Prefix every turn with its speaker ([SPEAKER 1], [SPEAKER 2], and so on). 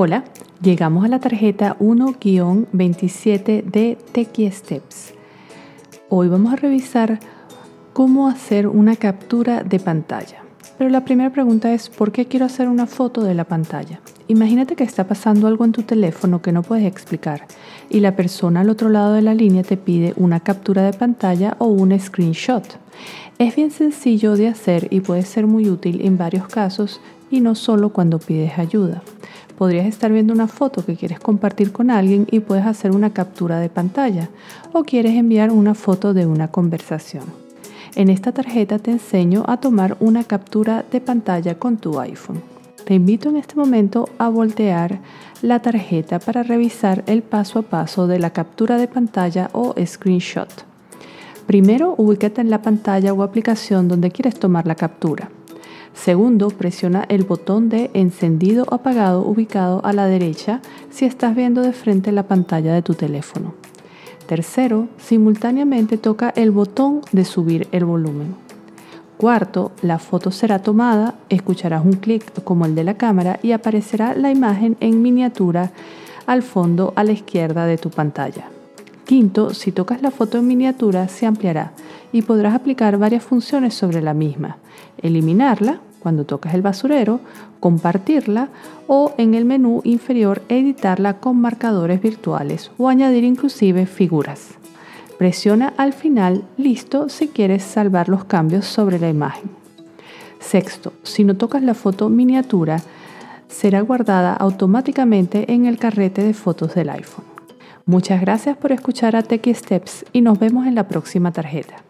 [SPEAKER 1] Hola, llegamos a la tarjeta 1-27 de Techie Steps. Hoy vamos a revisar cómo hacer una captura de pantalla. Pero la primera pregunta es, ¿por qué quiero hacer una foto de la pantalla? Imagínate que está pasando algo en tu teléfono que no puedes explicar y la persona al otro lado de la línea te pide una captura de pantalla o un screenshot. Es bien sencillo de hacer y puede ser muy útil en varios casos y no solo cuando pides ayuda. Podrías estar viendo una foto que quieres compartir con alguien y puedes hacer una captura de pantalla o quieres enviar una foto de una conversación. En esta tarjeta te enseño a tomar una captura de pantalla con tu iPhone. Te invito en este momento a voltear la tarjeta para revisar el paso a paso de la captura de pantalla o screenshot. Primero, ubícate en la pantalla o aplicación donde quieres tomar la captura. Segundo, presiona el botón de encendido o apagado ubicado a la derecha si estás viendo de frente la pantalla de tu teléfono. Tercero, simultáneamente toca el botón de subir el volumen. Cuarto, la foto será tomada, escucharás un clic como el de la cámara y aparecerá la imagen en miniatura al fondo a la izquierda de tu pantalla. Quinto, si tocas la foto en miniatura se ampliará y podrás aplicar varias funciones sobre la misma. Eliminarla, cuando tocas el basurero, compartirla o en el menú inferior editarla con marcadores virtuales o añadir inclusive figuras. Presiona al final listo si quieres salvar los cambios sobre la imagen. Sexto, si no tocas la foto miniatura, será guardada automáticamente en el carrete de fotos del iPhone. Muchas gracias por escuchar a Techie Steps y nos vemos en la próxima tarjeta.